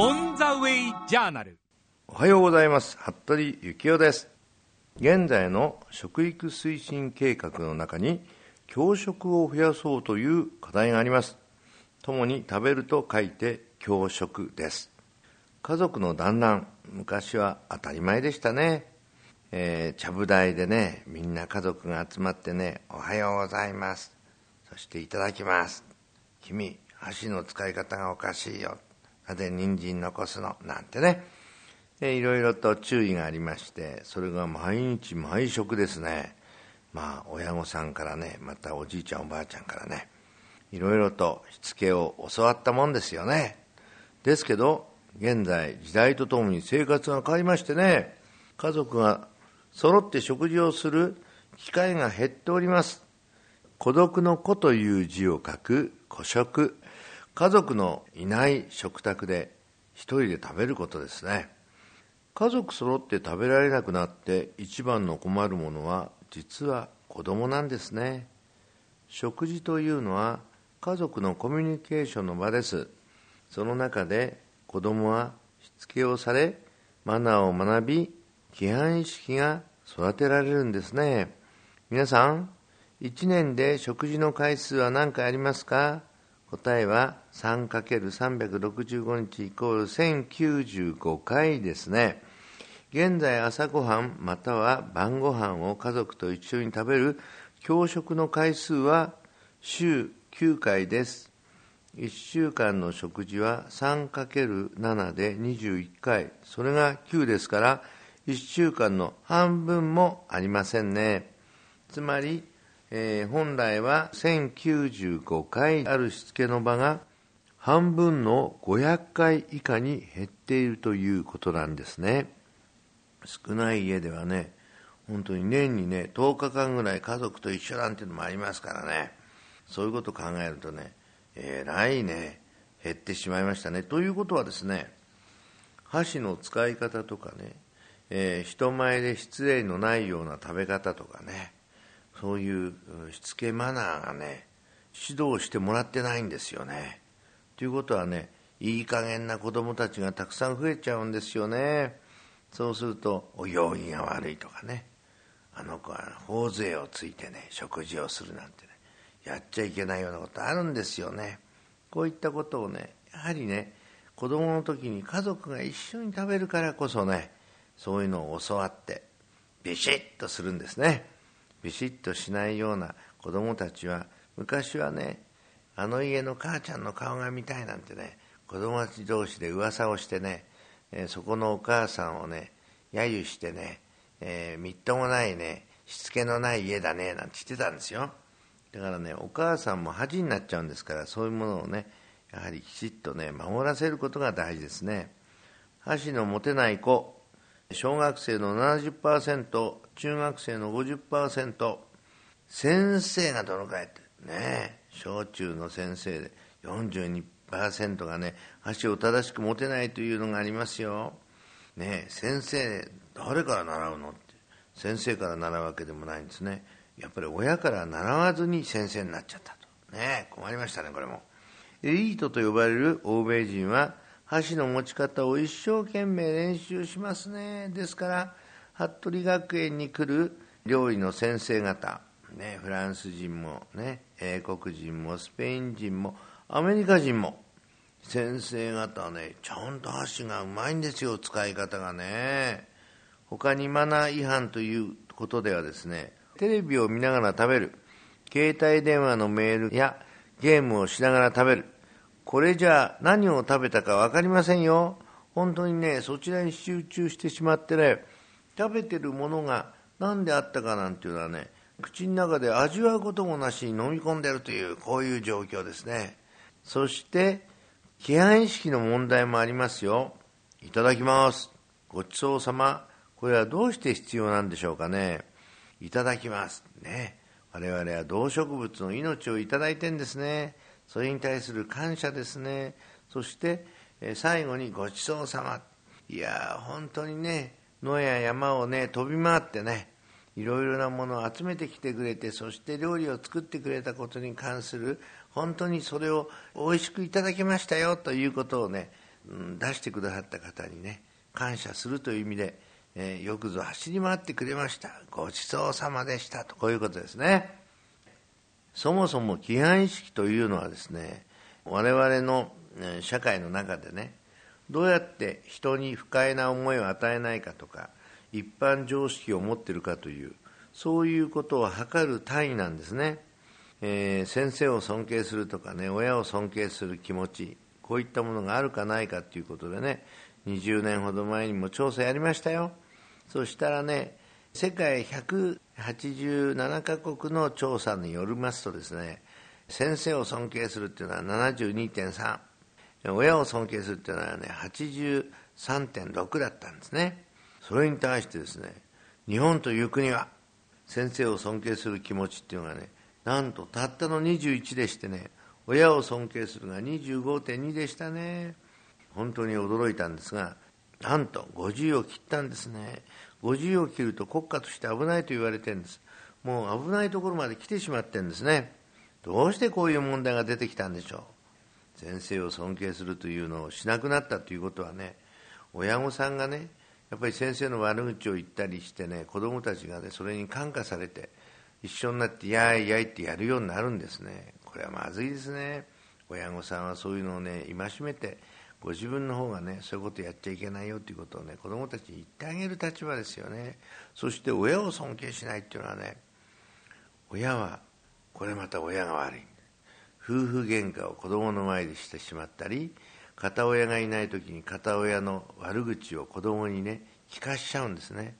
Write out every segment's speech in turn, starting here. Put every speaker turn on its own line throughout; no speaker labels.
オン・ザ・ウェイ・ジャーナル
おはようございます。服部幸男です。現在の食育推進計画の中に教食を増やそうという課題があります。共に食べると書いて教食です。家族の団らん昔は当たり前でしたね。えー、ちゃぶ台でねみんな家族が集まってね「おはようございます」そして「いただきます」「君箸の使い方がおかしいよ」なぜ人参残すのなんてね。いろいろと注意がありましてそれが毎日毎食ですね。まあ親御さんからねまたおじいちゃんおばあちゃんからねいろいろとしつけを教わったもんですよね。ですけど現在時代とともに生活が変わりましてね家族が揃って食事をする機会が減っております。孤独の子という字を書く孤食。家族のいない食卓で一人で食べることですね。家族揃って食べられなくなって一番の困るものは実は子供なんですね。食事というのは家族のコミュニケーションの場です。その中で子供はしつけをされマナーを学び規範意識が育てられるんですね。皆さん1年で食事の回数は何回ありますか？答えは 3×365 日イコール1095回ですね。現在朝ごはんまたは晩ごはんを家族と一緒に食べる教食の回数は週9回です。1週間の食事は 3×7 で21回。それが9ですから、1週間の半分もありませんね。つまり、えー、本来は1095回あるしつけの場が半分の500回以下に減っているということなんですね。少ない家ではね本当に年にね10日間ぐらい家族と一緒なんていうのもありますからね。そういうことを考えるとねえらいね減ってしまいましたね。ということはですね箸の使い方とかね、えー、人前で失礼のないような食べ方とかねそういうしつけマナーがね指導してもらってないんですよね。ということはねいい加減な子供たちがたくさん増えちゃうんですよね。そうするとお行儀が悪いとかねあの子は頬杖をついてね食事をするなんてねやっちゃいけないようなことあるんですよね。こういったことをねやはりね子供の時に家族が一緒に食べるからこそねそういうのを教わってビシッとするんですね。ビシッとしないような子供たちは昔はねあの家の母ちゃんの顔が見たいなんてね子供たち同士で噂をしてね、えー、そこのお母さんをね揶揄してね、えー、みっともないねしつけのない家だねなんて言ってたんですよ。だからねお母さんも恥になっちゃうんですからそういうものをねやはりきちっとね守らせることが大事ですね。箸の持てない子小学生の70%中学生の50%先生がどのくらいってね小中の先生で。42%がね箸を正しく持てないというのがありますよ。ね先生誰から習うの？って。先生から習うわけでもないんですね。やっぱり親から習わずに先生になっちゃったと。ね困りましたねこれも。エリートと呼ばれる欧米人は箸の持ち方を一生懸命練習しますね。ですから服部学園に来る料理の先生方、ね、フランス人も、ね、英国人もスペイン人もアメリカ人も。先生方はねちゃんと箸がうまいんですよ使い方がね。他にマナー違反ということではですねテレビを見ながら食べる。携帯電話のメールやゲームをしながら食べる。これじゃ何を食べたか分かりませんよ。本当にね、そちらに集中してしまってね、食べてるものが何であったかなんていうのはね、口の中で味わうこともなしに飲み込んでるという、こういう状況ですね。そして、規範意識の問題もありますよ。いただきます。ごちそうさま。これはどうして必要なんでしょうかね。いただきます。ね。我々は動植物の命をいただいてんですね。それに対する感謝ですねそして最後にごちそうさまいや本当にね野や山をね飛び回ってねいろいろなものを集めてきてくれてそして料理を作ってくれたことに関する本当にそれを美味しくいただきましたよということをね出してくださった方にね感謝するという意味で、えー、よくぞ走り回ってくれました。ごちそうさまでしたとこういうことですね。そもそも規範意識というのはですね我々の社会の中でねどうやって人に不快な思いを与えないかとか一般常識を持っているかというそういうことを測る単位なんですね、えー、先生を尊敬するとかね親を尊敬する気持ちこういったものがあるかないかということでね20年ほど前にも調査やりましたよ。そしたらね世界187カ国の調査によりますとですね先生を尊敬するっていうのは72.3親を尊敬するっていうのはね83.6だったんですね。それに対してですね日本という国は先生を尊敬する気持ちっていうのがねなんとたったの21でしてね親を尊敬するが25.2でしたね。本当に驚いたんですがなんと50を切ったんですね。50を切ると国家として危ないと言われてるんです。もう危ないところまで来てしまってるんですね。どうしてこういう問題が出てきたんでしょう。先生を尊敬するというのをしなくなったということはね親御さんがねやっぱり先生の悪口を言ったりしてね子供たちがねそれに感化されて一緒になってやいやいってやるようになるんですね。これはまずいですね。親御さんはそういうのをね戒めてご自分の方がねそういうことやっちゃいけないよということをね子供たちに言ってあげる立場ですよね。そして親を尊敬しないっていうのはね親はこれまた親が悪い。夫婦喧嘩を子供の前でしてしまったり片親がいない時に片親の悪口を子供にね聞かしちゃうんですね。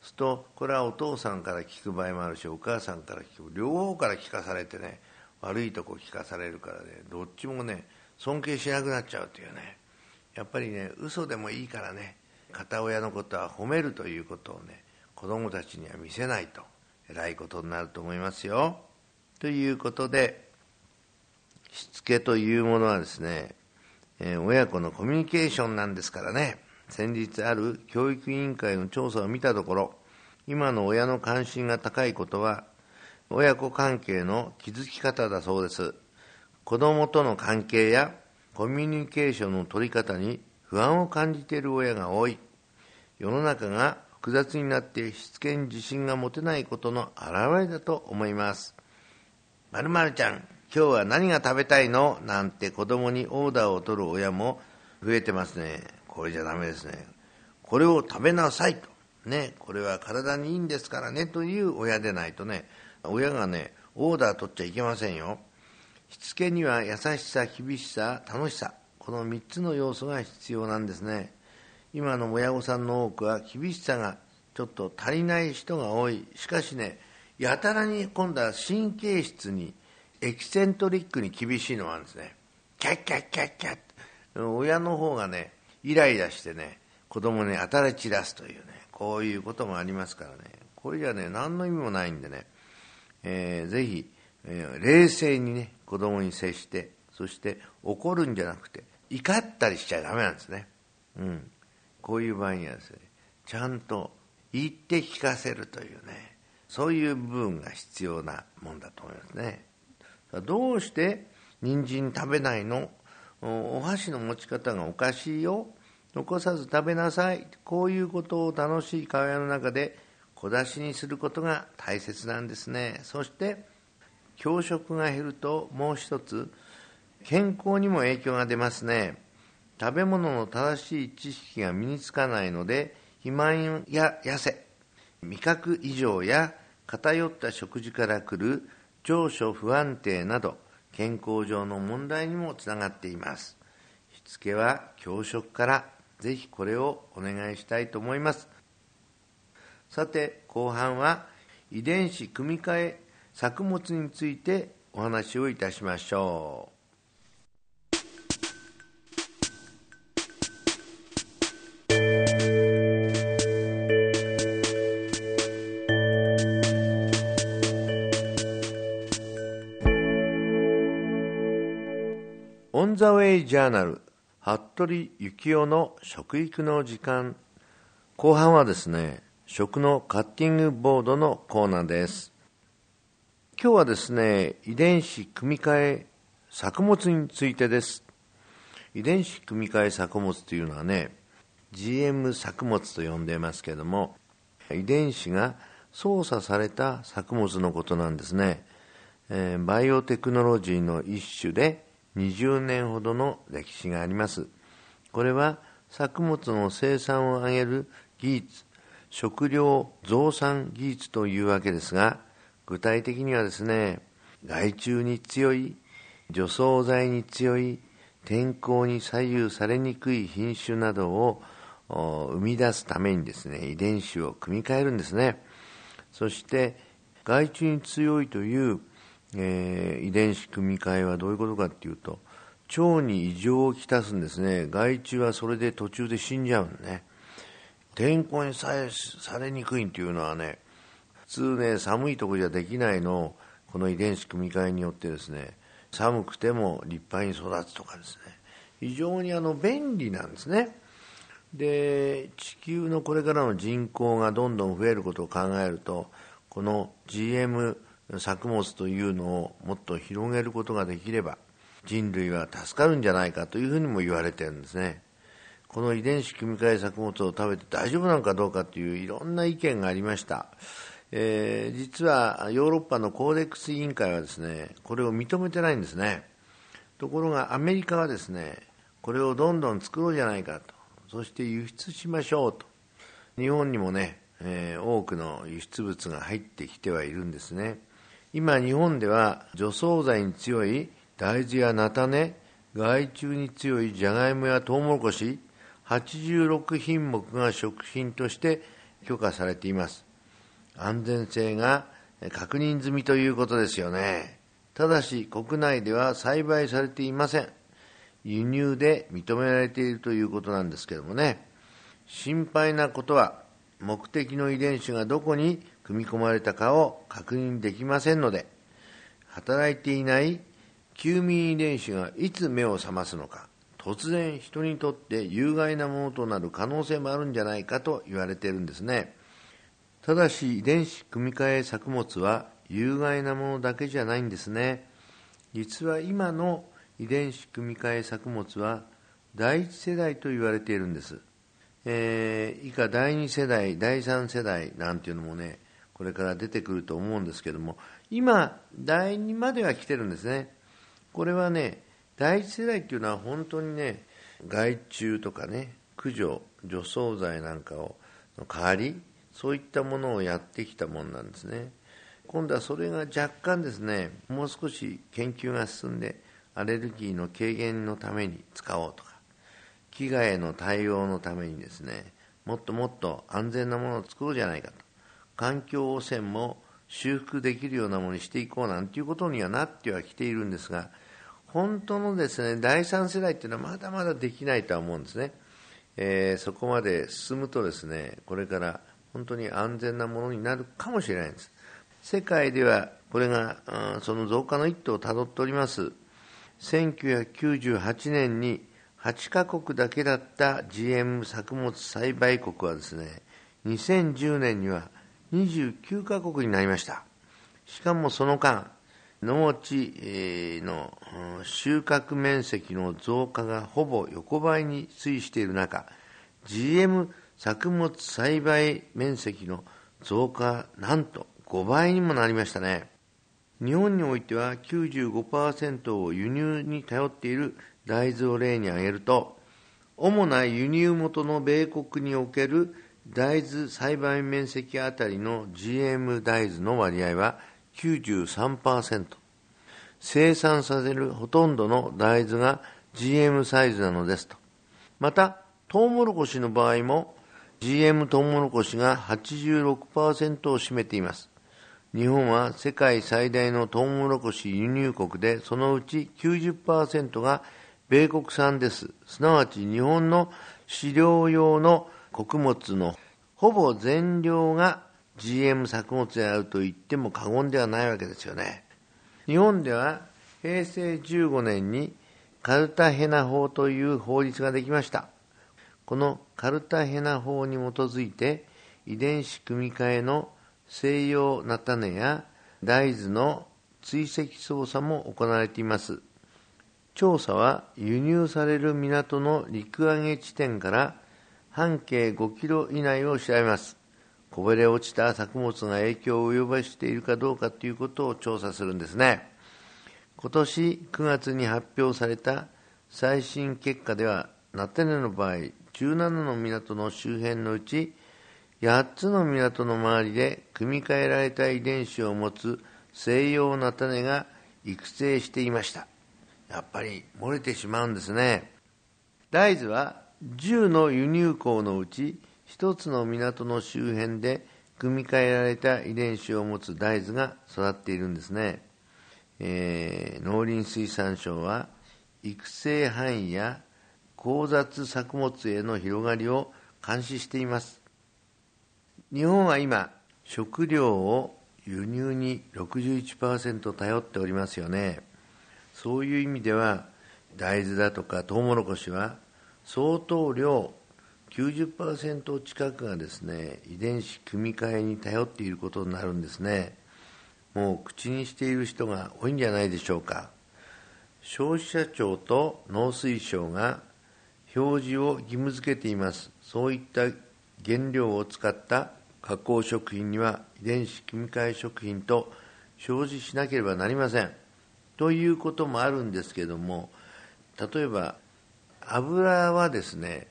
するとこれはお父さんから聞く場合もあるしお母さんから聞く両方から聞かされてね悪いとこ聞かされるからねどっちもね尊敬しなくなっちゃうというね。やっぱりね嘘でもいいからね片親のことは褒めるということをね子供たちには見せないとえらいことになると思いますよ。ということでしつけというものはですねえー、親子のコミュニケーションなんですからね。先日ある教育委員会の調査を見たところ今の親の関心が高いことは親子関係の築き方だそうです。子供との関係やコミュニケーションの取り方に不安を感じている親が多い。世の中が複雑になってしつけに自信が持てないことの表れだと思います。まるまるちゃん。今日は何が食べたいの？なんて子供にオーダーを取る親も増えてますね。これじゃダメですね。これを食べなさいと。ね、これは体にいいんですからねという親でないとね、親がね、オーダー取っちゃいけませんよ。しつけには優しさ、厳しさ、楽しさ。この3つの要素が必要なんですね。今の親御さんの多くは厳しさがちょっと足りない人が多い。しかしね、やたらに今度は神経質にエキセントリックに厳しいのがあるんですね。キャッキャッキャッキャッ親の方がね、イライラしてね、子供に当たり散らすというね、こういうこともありますからね、これじゃね、何の意味もないんでね、えー、ぜひ、えー、冷静にね、子供に接して、そして怒るんじゃなくて、怒ったりしちゃダメなんですね。うん。こういう場合にはですね、ちゃんと言って聞かせるというね、そういう部分が必要なもんだと思いますね。どうして人参食べないの？お箸の持ち方がおかしいよ。残さず食べなさい。こういうことを楽しい会話の中で小出しにすることが大切なんですね。そして教食が減るともう一つ健康にも影響が出ますね。食べ物の正しい知識が身につかないので肥満や痩せ味覚異常や偏った食事から来る長所不安定など健康上の問題にもつながっています。しつけは教職からぜひこれをお願いしたいと思います。さて後半は遺伝子組み換え作物についてお話をいたしましょう。ザ・ウェイ・ジャーナル服部幸男の食育の時間。後半はですね食のカッティングボードのコーナーです。今日はですね遺伝子組み換え作物についてです。遺伝子組み換え作物というのはね GM 作物と呼んでいますけれども遺伝子が操作された作物のことなんですね、えー、バイオテクノロジーの一種で20年ほどの歴史がありますこれは作物の生産を上げる技術食料増産技術というわけですが具体的にはですね害虫に強い除草剤に強い天候に左右されにくい品種などを生み出すためにですね、遺伝子を組み換えるんですね。そして、害虫に強いという、えー、遺伝子組み換えはどういうことかっていうと、腸に異常をきたすんですね。害虫はそれで途中で死んじゃうんね。天候にさえされにくいっていうのはね、普通ね、寒いとこじゃできないのを、この遺伝子組み換えによってですね、寒くても立派に育つとかですね、非常にあの便利なんですね。で地球のこれからの人口がどんどん増えることを考えるとこの GM 作物というのをもっと広げることができれば人類は助かるんじゃないかというふうにも言われてるんですね。この遺伝子組み換え作物を食べて大丈夫なのかどうかといういろんな意見がありました、えー、実はヨーロッパのコーデックス委員会はですねこれを認めてないんですね。ところがアメリカはですねこれをどんどん作ろうじゃないかと。そして輸出しましょうと。日本にもね、えー、多くの輸出物が入ってきてはいるんですね。今日本では除草剤に強い大豆や菜種害虫に強いじゃがいもやトウモロコシ86品目が食品として許可されています。安全性が確認済みということですよね。ただし国内では栽培されていません。輸入で認められているということなんですけどもね。心配なことは目的の遺伝子がどこに組み込まれたかを確認できませんので働いていない休眠遺伝子がいつ目を覚ますのか突然人にとって有害なものとなる可能性もあるんじゃないかと言われているんですね。ただし遺伝子組み換え作物は有害なものだけじゃないんですね。実は今の遺伝子組み換え作物は第一世代と言われているんです、えー、以下第二世代第三世代なんていうのもねこれから出てくると思うんですけども今第二までは来てるんですね。これはね第一世代っていうのは本当にね害虫とかね駆除除草剤なんかをの代わりそういったものをやってきたものなんですね。今度はそれが若干ですねもう少し研究が進んでアレルギーの軽減のために使おうとか飢餓への対応のためにですねもっともっと安全なものを作ろうじゃないかと。環境汚染も修復できるようなものにしていこうなんていうことにはなってはきているんですが本当のですね第三世代っていうのはまだまだできないとは思うんですね、えー、そこまで進むとですねこれから本当に安全なものになるかもしれないんです。世界ではこれが、うん、その増加の一途をたどっております。1998年に8カ国だけだった GM 作物栽培国はですね、2010年には29カ国になりました。しかもその間、農地の収穫面積の増加がほぼ横ばいに推移している中、GM 作物栽培面積の増加、なんと5倍にもなりましたね。日本においては95%を輸入に頼っている大豆を例に挙げると、主な輸入元の米国における大豆栽培面積あたりの GM 大豆の割合は93%。生産させるほとんどの大豆が GM サイズなのですと。また、トウモロコシの場合も GM トウモロコシが86%を占めています。日本は世界最大のトウモロコシ輸入国で、そのうち90%が米国産です。すなわち日本の飼料用の穀物のほぼ全量が GM 作物であると言っても過言ではないわけですよね。日本では平成15年にカルタヘナ法という法律ができました。このカルタヘナ法に基づいて遺伝子組み換えの西洋菜種や大豆の追跡操作も行われています。調査は輸入される港の陸揚げ地点から半径5キロ以内を調べます。こぼれ落ちた作物が影響を及ぼしているかどうかということを調査するんですね。今年9月に発表された最新結果ではナテネの場合17の港の周辺のうち8つの港の周りで組み換えられた遺伝子を持つ西洋菜種が育成していました。やっぱり漏れてしまうんですね。大豆は10の輸入港のうち1つの港の周辺で組み換えられた遺伝子を持つ大豆が育っているんですね、えー、農林水産省は育成範囲や交雑作物への広がりを監視しています日本は今、食料を輸入に61%頼っておりますよね。そういう意味では、大豆だとかトウモロコシは相当量90%近くがですね遺伝子組み換えに頼っていることになるんですね。もう口にしている人が多いんじゃないでしょうか。消費者庁と農水省が表示を義務付けています。そういった原料を使った加工食品には遺伝子組み換え食品と表示しなければなりません。ということもあるんですけども、例えば油はですね、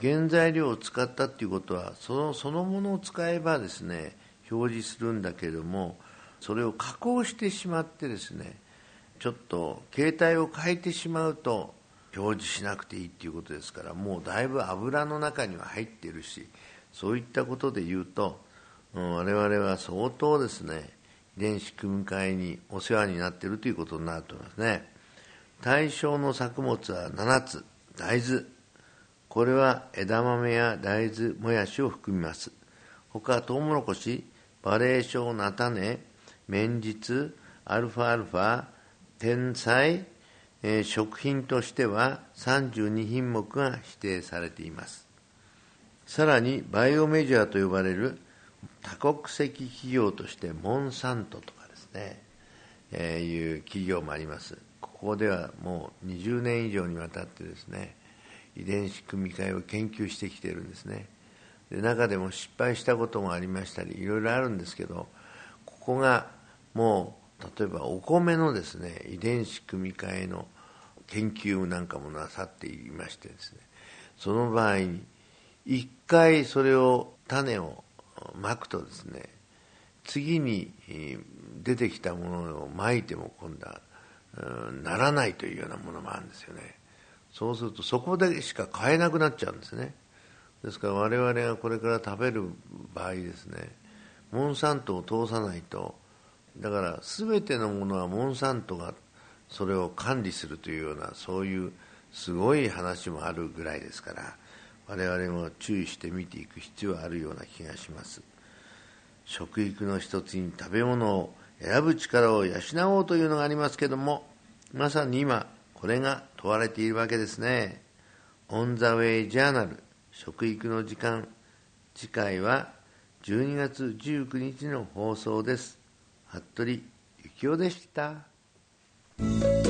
原材料を使ったっていうことはそのそのものを使えばですね表示するんだけれどもそれを加工してしまってですねちょっと形態を変えてしまうと表示しなくていいっていうことですからもうだいぶ油の中には入ってるしそういったことで言うと、うん、我々は相当ですね、遺伝子組み換えにお世話になっているということになると思いますね。対象の作物は7つ、大豆。これは枝豆や大豆、もやしを含みます。他、トウモロコシ、バレーショウ、菜種、綿実、アルファアルファ、天才、え、食品としては32品目が指定されています。さらにバイオメジャーと呼ばれる多国籍企業としてモンサントとかですね、えー、いう企業もありますここではもう20年以上にわたってですね遺伝子組み換えを研究してきてるんですね。で中でも失敗したこともありましたりいろいろあるんですけどここがもう例えばお米のですね遺伝子組み換えの研究なんかもなさっていましてですねその場合に一回それを種をまくとですね次に出てきたものをまいても今度はならないというようなものもあるんですよね。そうするとそこでしか買えなくなっちゃうんですね。ですから我々がこれから食べる場合ですねモンサントを通さないと。だから全てのものはモンサントがそれを管理するというようなそういうすごい話もあるぐらいですから我々も注意して見ていく必要があるような気がします。食育の一つに食べ物を選ぶ力を養おうというのがありますけどもまさに今これが問われているわけですね。オン・ザ・ウェイ・ジャーナル食育の時間。次回は12月19日の放送です。服部幸雄でした。